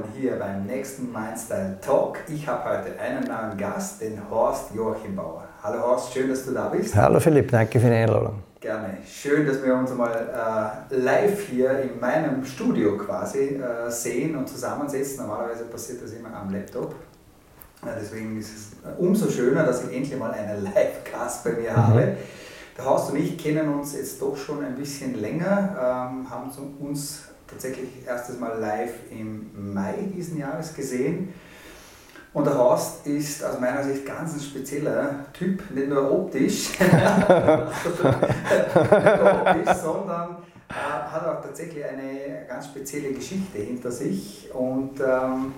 willkommen hier beim nächsten Mindstyle Talk. Ich habe heute einen neuen Gast, den Horst Joachim Bauer. Hallo Horst, schön, dass du da bist. Hallo Philipp, danke für die Einladung. Gerne. Schön, dass wir uns mal äh, live hier in meinem Studio quasi äh, sehen und zusammensetzen. Normalerweise passiert das immer am Laptop. Ja, deswegen ist es umso schöner, dass ich endlich mal einen Live-Gast bei mir mhm. habe. Der Horst und ich kennen uns jetzt doch schon ein bisschen länger, ähm, haben uns tatsächlich erstes Mal live im Mai diesen Jahres gesehen. Und der Horst ist aus meiner Sicht ganz ein spezieller Typ, nicht nur optisch, sondern äh, hat auch tatsächlich eine ganz spezielle Geschichte hinter sich und ähm,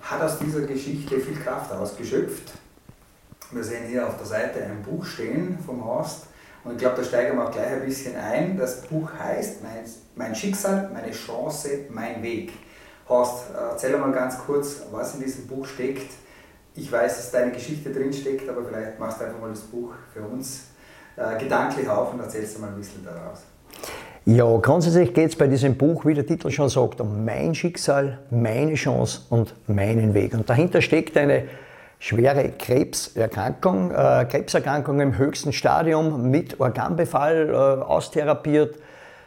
hat aus dieser Geschichte viel Kraft ausgeschöpft. Wir sehen hier auf der Seite ein Buch stehen vom Horst und ich glaube, da steigen wir auch gleich ein bisschen ein. Das Buch heißt Mein, mein Schicksal, meine Chance, mein Weg. Horst, erzähl mal ganz kurz, was in diesem Buch steckt. Ich weiß, dass deine Geschichte drin steckt, aber vielleicht machst du einfach mal das Buch für uns äh, gedanklich auf und erzählst mal ein bisschen daraus. Ja, grundsätzlich geht es bei diesem Buch, wie der Titel schon sagt, um mein Schicksal, meine Chance und meinen Weg. Und dahinter steckt eine schwere Krebserkrankung, äh, Krebserkrankung im höchsten Stadium mit Organbefall, äh, austherapiert,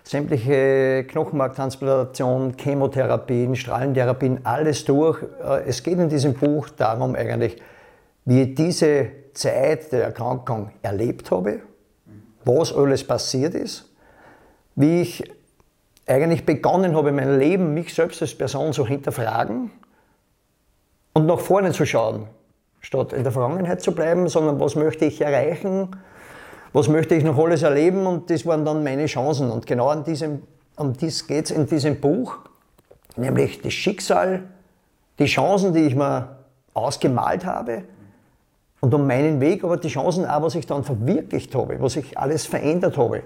sämtliche Knochenmarktransplantation, Chemotherapien, Strahlentherapien, alles durch. Äh, es geht in diesem Buch darum eigentlich, wie ich diese Zeit der Erkrankung erlebt habe, was alles passiert ist, wie ich eigentlich begonnen habe, mein Leben, mich selbst als Person zu hinterfragen und nach vorne zu schauen statt in der Vergangenheit zu bleiben, sondern was möchte ich erreichen, was möchte ich noch alles erleben und das waren dann meine Chancen. Und genau an diesem, um dies geht es in diesem Buch, nämlich das Schicksal, die Chancen, die ich mir ausgemalt habe und um meinen Weg, aber die Chancen auch, was ich dann verwirklicht habe, was ich alles verändert habe.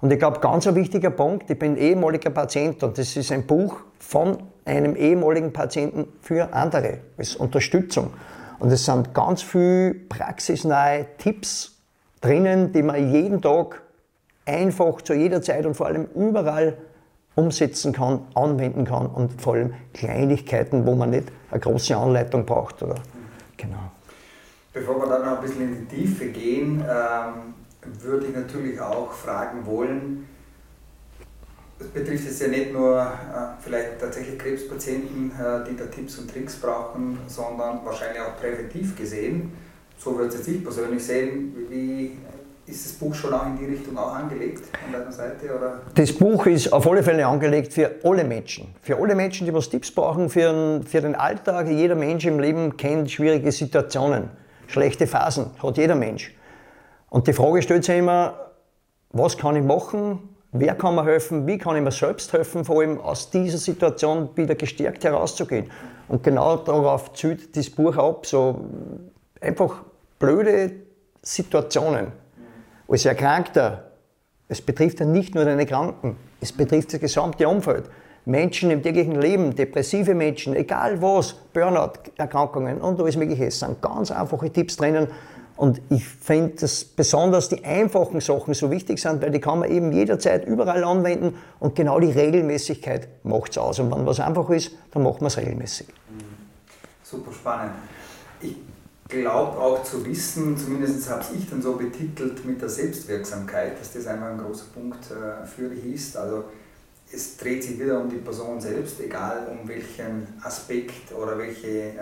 Und ich glaube, ganz ein wichtiger Punkt, ich bin ehemaliger Patient und das ist ein Buch von einem ehemaligen Patienten für andere, als Unterstützung. Und es sind ganz viele praxisnahe Tipps drinnen, die man jeden Tag einfach zu jeder Zeit und vor allem überall umsetzen kann, anwenden kann und vor allem Kleinigkeiten, wo man nicht eine große Anleitung braucht. Oder? Genau. Bevor wir dann noch ein bisschen in die Tiefe gehen, ähm, würde ich natürlich auch fragen wollen, das betrifft jetzt ja nicht nur äh, vielleicht tatsächlich Krebspatienten, äh, die da Tipps und Tricks brauchen, sondern wahrscheinlich auch präventiv gesehen. So würde es jetzt ich persönlich sehen. Wie ist das Buch schon auch in die Richtung auch angelegt an deiner Seite? Oder? Das Buch ist auf alle Fälle angelegt für alle Menschen. Für alle Menschen, die was Tipps brauchen für den, für den Alltag. Jeder Mensch im Leben kennt schwierige Situationen, schlechte Phasen, hat jeder Mensch. Und die Frage stellt sich immer, was kann ich machen, Wer kann mir helfen? Wie kann ich mir selbst helfen, vor allem aus dieser Situation wieder gestärkt herauszugehen? Und genau darauf zielt das Buch ab, so einfach blöde Situationen. Als Erkrankter, es betrifft ja nicht nur deine Kranken, es betrifft das gesamte Umfeld. Menschen im täglichen Leben, depressive Menschen, egal was, Burnout-Erkrankungen und alles Mögliche, es sind ganz einfache Tipps drinnen, und ich finde, dass besonders die einfachen Sachen so wichtig sind, weil die kann man eben jederzeit überall anwenden und genau die Regelmäßigkeit macht es aus. Und wenn was einfach ist, dann macht man es regelmäßig. Mhm. Super spannend. Ich glaube auch zu wissen, zumindest habe ich dann so betitelt mit der Selbstwirksamkeit, dass das einfach ein großer Punkt äh, für dich ist. Also es dreht sich wieder um die Person selbst, egal um welchen Aspekt oder welche äh,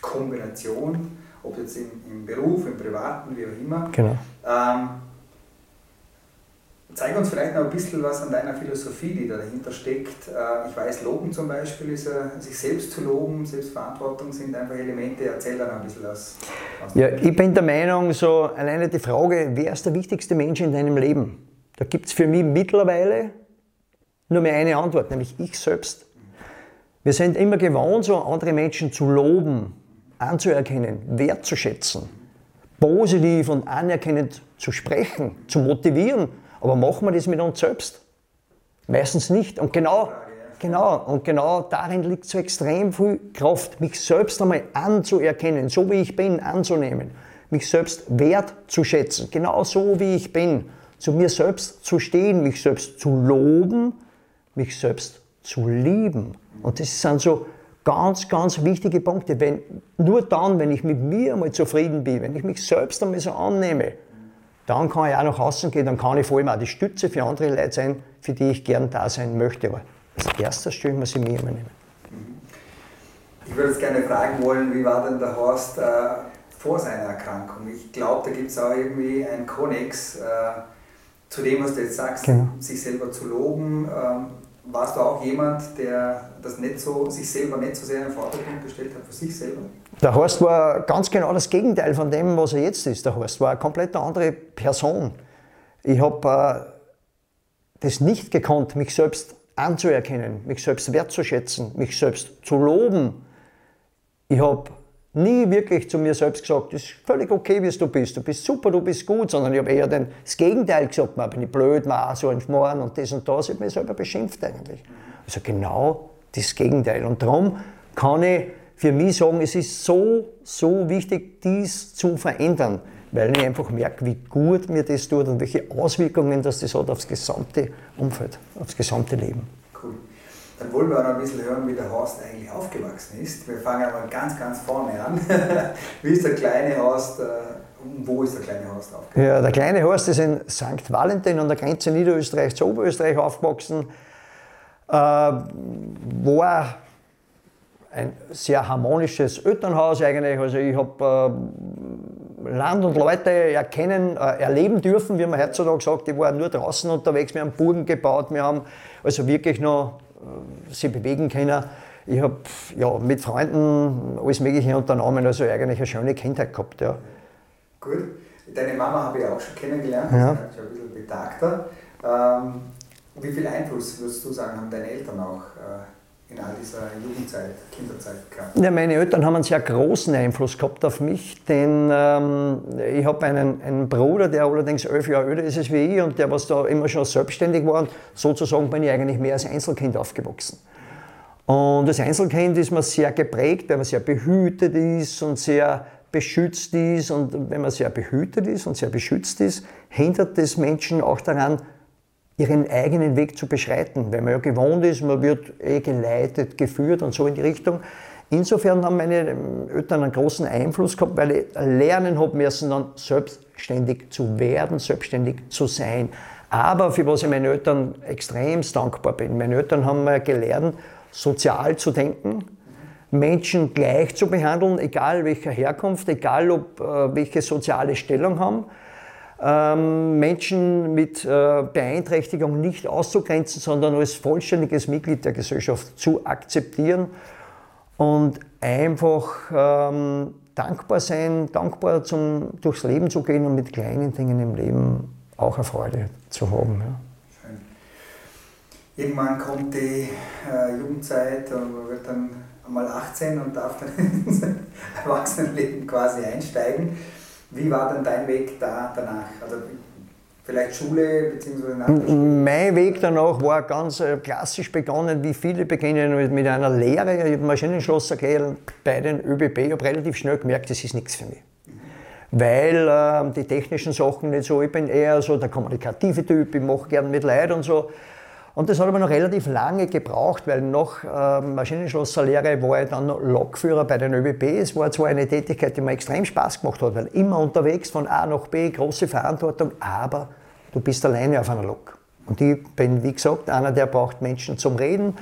Kombination ob jetzt im, im Beruf, im Privaten, wie auch immer. Genau. Ähm, zeig uns vielleicht noch ein bisschen was an deiner Philosophie, die da dahinter steckt. Äh, ich weiß, Loben zum Beispiel ist, äh, sich selbst zu loben, Selbstverantwortung sind einfach Elemente. Erzähl da noch ein bisschen was. Ja, ich bin der Meinung, so alleine die Frage, wer ist der wichtigste Mensch in deinem Leben? Da gibt es für mich mittlerweile nur mehr eine Antwort, nämlich ich selbst. Wir sind immer gewohnt, so andere Menschen zu loben, anzuerkennen, wertzuschätzen, positiv und anerkennend zu sprechen, zu motivieren. Aber machen wir das mit uns selbst? Meistens nicht. Und genau, genau, und genau darin liegt so extrem viel Kraft, mich selbst einmal anzuerkennen, so wie ich bin, anzunehmen, mich selbst wertzuschätzen, genau so wie ich bin, zu mir selbst zu stehen, mich selbst zu loben, mich selbst zu lieben. Und das sind so ganz, ganz wichtige Punkte. Wenn, nur dann, wenn ich mit mir einmal zufrieden bin, wenn ich mich selbst einmal so annehme, dann kann ich auch nach außen gehen, dann kann ich vor allem auch die Stütze für andere Leute sein, für die ich gern da sein möchte. Aber als erstes stelle ich mir sie mir immer nehmen. Ich würde jetzt gerne fragen wollen, wie war denn der Horst äh, vor seiner Erkrankung? Ich glaube, da gibt es auch irgendwie einen Konnex äh, zu dem, was du jetzt sagst, genau. sich selber zu loben. Ähm, warst du auch jemand, der das nicht so, sich selber nicht so sehr in den Vordergrund gestellt hat, für sich selber? Der Horst war ganz genau das Gegenteil von dem, was er jetzt ist. Der Horst war eine komplett andere Person. Ich habe äh, das nicht gekonnt, mich selbst anzuerkennen, mich selbst wertzuschätzen, mich selbst zu loben. Ich habe nie wirklich zu mir selbst gesagt, das ist völlig okay, wie du bist, du bist super, du bist gut, sondern ich habe eher das Gegenteil gesagt, man bin ich blöd, man so ein Schmarrn und das und das, ich habe mich selber beschimpft eigentlich. Also genau das Gegenteil. Und darum kann ich für mich sagen, es ist so, so wichtig, dies zu verändern, weil ich einfach merke, wie gut mir das tut und welche Auswirkungen das, das hat aufs gesamte Umfeld, aufs gesamte Leben. Dann wollen wir auch noch ein bisschen hören, wie der Horst eigentlich aufgewachsen ist. Wir fangen aber ganz, ganz vorne an. wie ist der kleine Horst, äh, wo ist der kleine Horst aufgewachsen? Ja, der kleine Horst ist in St. Valentin an der Grenze Niederösterreich zu Oberösterreich aufgewachsen. Äh, war ein sehr harmonisches Elternhaus eigentlich. Also ich habe äh, Land und Leute erkennen, äh, erleben dürfen, wie man heutzutage sagt. Ich war nur draußen unterwegs, wir haben Burgen gebaut, wir haben also wirklich noch äh, sie bewegen können. Ich habe ja, mit Freunden alles Mögliche unternommen, also eigentlich eine schöne Kindheit gehabt. Ja. Gut. Deine Mama habe ich auch schon kennengelernt, ja. ist schon ein bisschen betagter. Ähm, wie viel Einfluss würdest du sagen, haben deine Eltern auch äh, in all dieser Jugendzeit, Kinderzeit gehabt? Ja, meine Eltern haben einen sehr großen Einfluss gehabt auf mich, denn ähm, ich habe einen, einen Bruder, der allerdings elf Jahre älter ist als ich und der was da immer schon selbstständig war. Und sozusagen bin ich eigentlich mehr als Einzelkind aufgewachsen. Und als Einzelkind ist man sehr geprägt, weil man sehr behütet ist und sehr beschützt ist. Und wenn man sehr behütet ist und sehr beschützt ist, hindert das Menschen auch daran, ihren eigenen Weg zu beschreiten, weil man ja gewohnt ist, man wird eh geleitet, geführt und so in die Richtung. Insofern haben meine Eltern einen großen Einfluss gehabt, weil ich lernen habe müssen, dann selbstständig zu werden, selbstständig zu sein. Aber für was ich meinen Eltern extremst dankbar bin. Meine Eltern haben mir gelernt, sozial zu denken, Menschen gleich zu behandeln, egal welcher Herkunft, egal ob äh, welche soziale Stellung haben. Ähm, Menschen mit äh, Beeinträchtigung nicht auszugrenzen, sondern als vollständiges Mitglied der Gesellschaft zu akzeptieren und einfach ähm, dankbar sein, dankbar zum, durchs Leben zu gehen und mit kleinen Dingen im Leben auch eine Freude zu haben. Ja. Irgendwann kommt die äh, Jugendzeit man wird dann einmal 18 und darf dann ins Erwachsenenleben quasi einsteigen. Wie war denn dein Weg da danach? Also vielleicht Schule bzw. Mein Weg danach war ganz äh, klassisch begonnen, wie viele beginnen mit, einer Lehre. Ich habe Maschinenschlosser gelernt bei den ÖBB. Ich habe relativ schnell gemerkt, das ist nichts für mich. Weil äh, die technischen Sachen nicht so, ich bin eher so der kommunikative Typ, ich mache gerne mit Leid und so. Und das hat aber noch relativ lange gebraucht, weil nach äh, Maschinenschlosserlehre war ich dann noch Lokführer bei den ÖBB. Es war zwar eine Tätigkeit, die mir extrem Spaß gemacht hat, weil immer unterwegs von A nach B, große Verantwortung, aber du bist alleine auf einer Lok. Und ich bin, wie gesagt, einer, der braucht Menschen zum Reden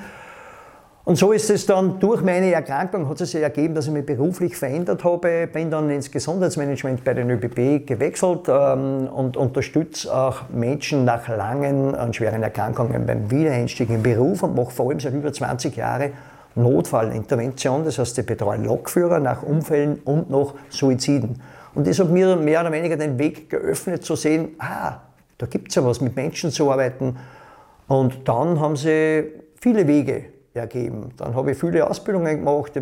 und so ist es dann durch meine Erkrankung hat es sich ergeben, dass ich mich beruflich verändert habe, bin dann ins Gesundheitsmanagement bei den ÖBB gewechselt ähm, und unterstütze auch Menschen nach langen und schweren Erkrankungen beim Wiedereinstieg im Beruf und mache vor allem seit über 20 Jahren Notfallintervention, das heißt, ich betreue Lokführer nach Unfällen und nach Suiziden. Und das hat mir mehr oder weniger den Weg geöffnet zu sehen, ah, da gibt es ja was, mit Menschen zu arbeiten. Und dann haben sie viele Wege ergeben. Dann habe ich viele Ausbildungen gemacht,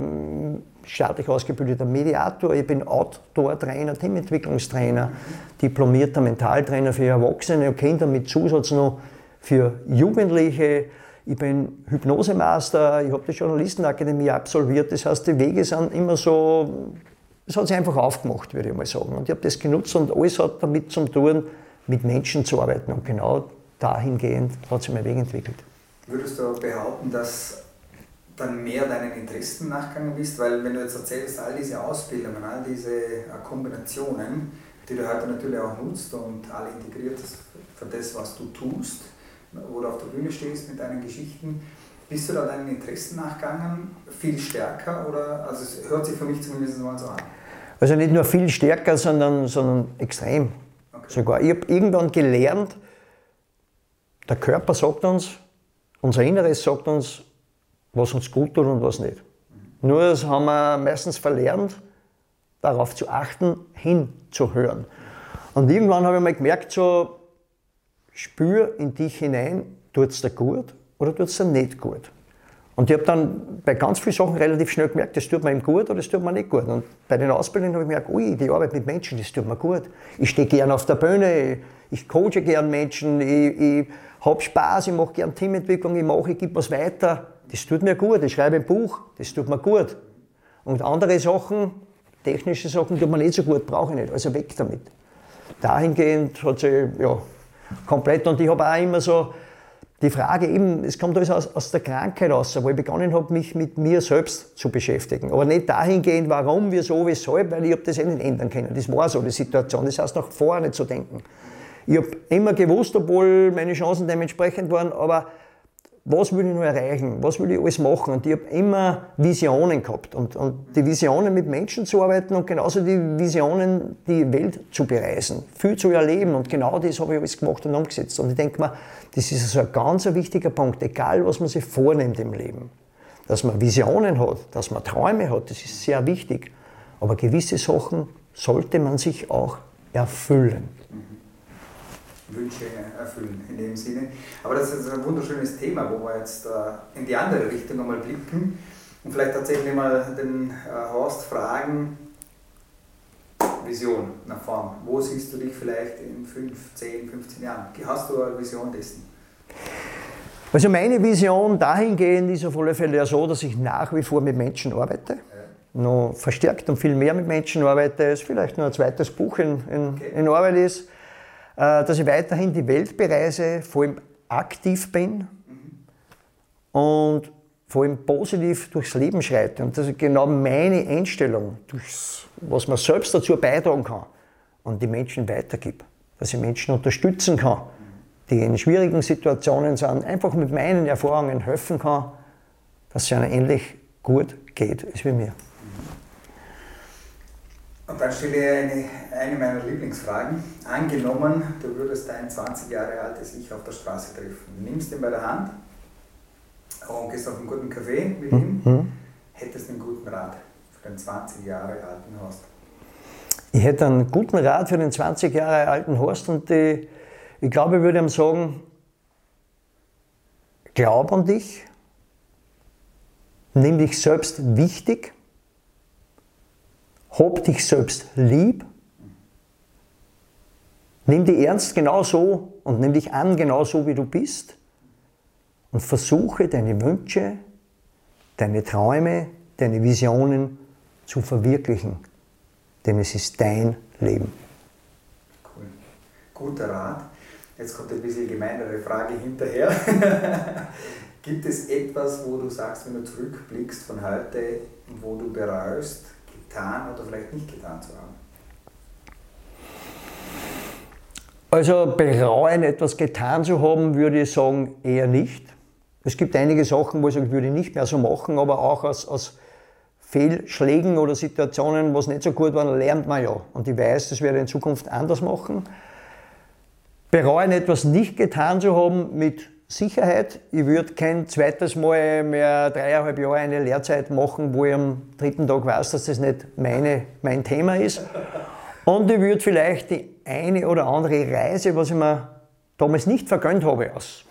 staatlich ausgebildeter Mediator, ich bin Outdoor-Trainer, Teamentwicklungstrainer, diplomierter Mentaltrainer für Erwachsene und Kinder mit Zusatz noch für Jugendliche. Ich bin Hypnosemaster, ich habe die Journalistenakademie absolviert. Das heißt, die Wege sind immer so, es hat sich einfach aufgemacht, würde ich mal sagen. Und ich habe das genutzt und alles hat damit zu tun, mit Menschen zu arbeiten. Und genau dahingehend hat sich mein Weg entwickelt. Würdest du behaupten, dass dann mehr deinen Interessen nachgegangen bist? Weil wenn du jetzt erzählst, all diese Ausbildungen, all diese äh, Kombinationen, die du heute natürlich auch nutzt und alle integriert hast für das, was du tust, wo du auf der Bühne stehst mit deinen Geschichten, bist du da deinen Interessen nachgegangen, viel stärker oder, also es hört sich für mich zumindest mal so an. Also nicht nur viel stärker, sondern, sondern extrem okay. sogar. Ich habe irgendwann gelernt, der Körper sagt uns, unser Inneres sagt uns, was uns gut tut und was nicht. Nur das haben wir meistens verlernt, darauf zu achten, hinzuhören. Und irgendwann habe ich mal gemerkt, so, spür in dich hinein, tut es dir gut oder tut es dir nicht gut. Und ich habe dann bei ganz vielen Sachen relativ schnell gemerkt, das tut mir eben gut oder das tut mir nicht gut. Und bei den Ausbildungen habe ich gemerkt, ui, die Arbeit mit Menschen, das tut mir gut. Ich stehe gern auf der Bühne, ich coache gern Menschen, ich, ich habe Spaß, ich mache gern Teamentwicklung, ich mache, ich gebe was weiter. Das tut mir gut. Ich schreibe ein Buch, das tut mir gut. Und andere Sachen, technische Sachen, tut mir nicht so gut, brauche ich nicht. Also weg damit. Dahingehend hat sich, ja, komplett. Und ich habe auch immer so, die Frage eben, es kommt alles aus, aus der Krankheit raus, wo ich begonnen habe, mich mit mir selbst zu beschäftigen. Aber nicht dahingehend, warum, wieso, weshalb, weil ich habe das eh nicht ändern können. Das war so die Situation. Das heißt, nach vorne zu denken. Ich habe immer gewusst, obwohl meine Chancen dementsprechend waren, aber was will ich noch erreichen, was will ich alles machen. Und ich habe immer Visionen gehabt. Und, und die Visionen mit Menschen zu arbeiten und genauso die Visionen, die Welt zu bereisen, viel zu erleben. Und genau das habe ich alles gemacht und umgesetzt. Und ich denke mir, das ist also ein ganz wichtiger Punkt, egal was man sich vornimmt im Leben. Dass man Visionen hat, dass man Träume hat, das ist sehr wichtig. Aber gewisse Sachen sollte man sich auch erfüllen. Wünsche erfüllen in dem Sinne. Aber das ist ein wunderschönes Thema, wo wir jetzt äh, in die andere Richtung einmal blicken und vielleicht tatsächlich mal den äh, Horst fragen, Vision nach vorn. Wo siehst du dich vielleicht in 5, 10, 15 Jahren? Hast du eine Vision dessen? Also meine Vision dahingehend ist auf alle Fälle ja so, dass ich nach wie vor mit Menschen arbeite. Ja. Noch verstärkt und viel mehr mit Menschen arbeite, es vielleicht nur ein zweites Buch in, in, okay. in Arbeit ist. Äh, dass ich weiterhin die Welt bereise, vor allem aktiv bin und vor allem positiv durchs Leben schreite. Und das ist genau meine Einstellung, durchs, was man selbst dazu beitragen kann und die Menschen weitergibt. Dass ich Menschen unterstützen kann, die in schwierigen Situationen sind, einfach mit meinen Erfahrungen helfen kann, dass es ihnen ähnlich gut geht als wie mir. Und dann stelle ich eine, eine meiner Lieblingsfragen. Angenommen, du würdest dein 20 Jahre altes Ich auf der Straße treffen. Nimmst ihn bei der Hand und gehst auf einen guten Kaffee mit ihm, mhm. hättest einen guten Rat für den 20 Jahre alten Horst. Ich hätte einen guten Rat für den 20 Jahre alten Horst und die, ich glaube, ich würde ihm sagen, glaub an dich, nimm dich selbst wichtig hab dich selbst lieb, nimm dich ernst genau so und nimm dich an genau so, wie du bist und versuche deine Wünsche, deine Träume, deine Visionen zu verwirklichen, denn es ist dein Leben. Cool. Guter Rat. Jetzt kommt ein bisschen gemeinere Frage hinterher. Gibt es etwas, wo du sagst, wenn du zurückblickst von heute, wo du bereust, getan oder vielleicht nicht getan zu haben? Also bereuen, etwas getan zu haben, würde ich sagen, eher nicht. Es gibt einige Sachen, wo ich sage, würde ich nicht mehr so machen, aber auch aus, aus Fehlschlägen oder Situationen, was nicht so gut waren, lernt man ja. Und ich weiß, das werde ich in Zukunft anders machen. Bereuen, etwas nicht getan zu haben, mit Sicherheit. Ich würde kein zweites Mal mehr dreieinhalb Jahre eine Lehrzeit machen, wo ich am dritten Tag weiß, dass das nicht meine, mein Thema ist. Und ich würde vielleicht die eine oder andere Reise, was ich mir damals nicht vergönnt habe, aus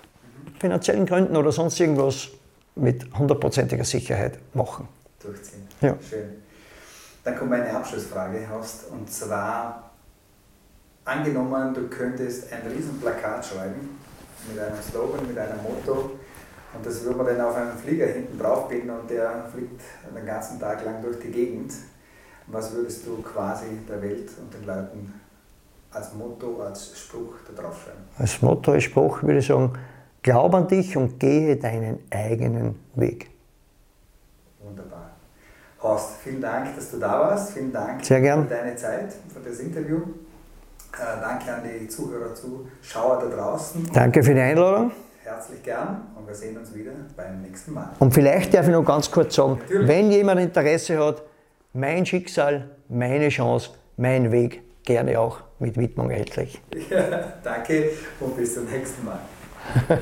finanziellen Gründen oder sonst irgendwas, mit hundertprozentiger Sicherheit machen. Durchziehen. Ja. Schön. Dann kommt meine Abschlussfrage, Horst, und zwar angenommen, du könntest ein Riesenplakat schreiben mit einem Slogan, mit einem Motto. Und das würde man dann auf einen Flieger hinten drauf binden und der fliegt den ganzen Tag lang durch die Gegend. Was würdest du quasi der Welt und den Leuten als Motto, als Spruch da drauf schreiben? Als Motto, als Spruch würde ich sagen, glaub an dich und gehe deinen eigenen Weg. Wunderbar. Horst, vielen Dank, dass du da warst. Vielen Dank Sehr gern. für deine Zeit, für das Interview. Äh, danke an die Zuhörer, Zuschauer da draußen. Danke für die Einladung. Herzlich gern und wir sehen uns wieder beim nächsten Mal. Und vielleicht darf ich noch ganz kurz sagen, Natürlich. wenn jemand Interesse hat, mein Schicksal, meine Chance, mein Weg, gerne auch mit Widmung erhältlich. Ja, danke und bis zum nächsten Mal.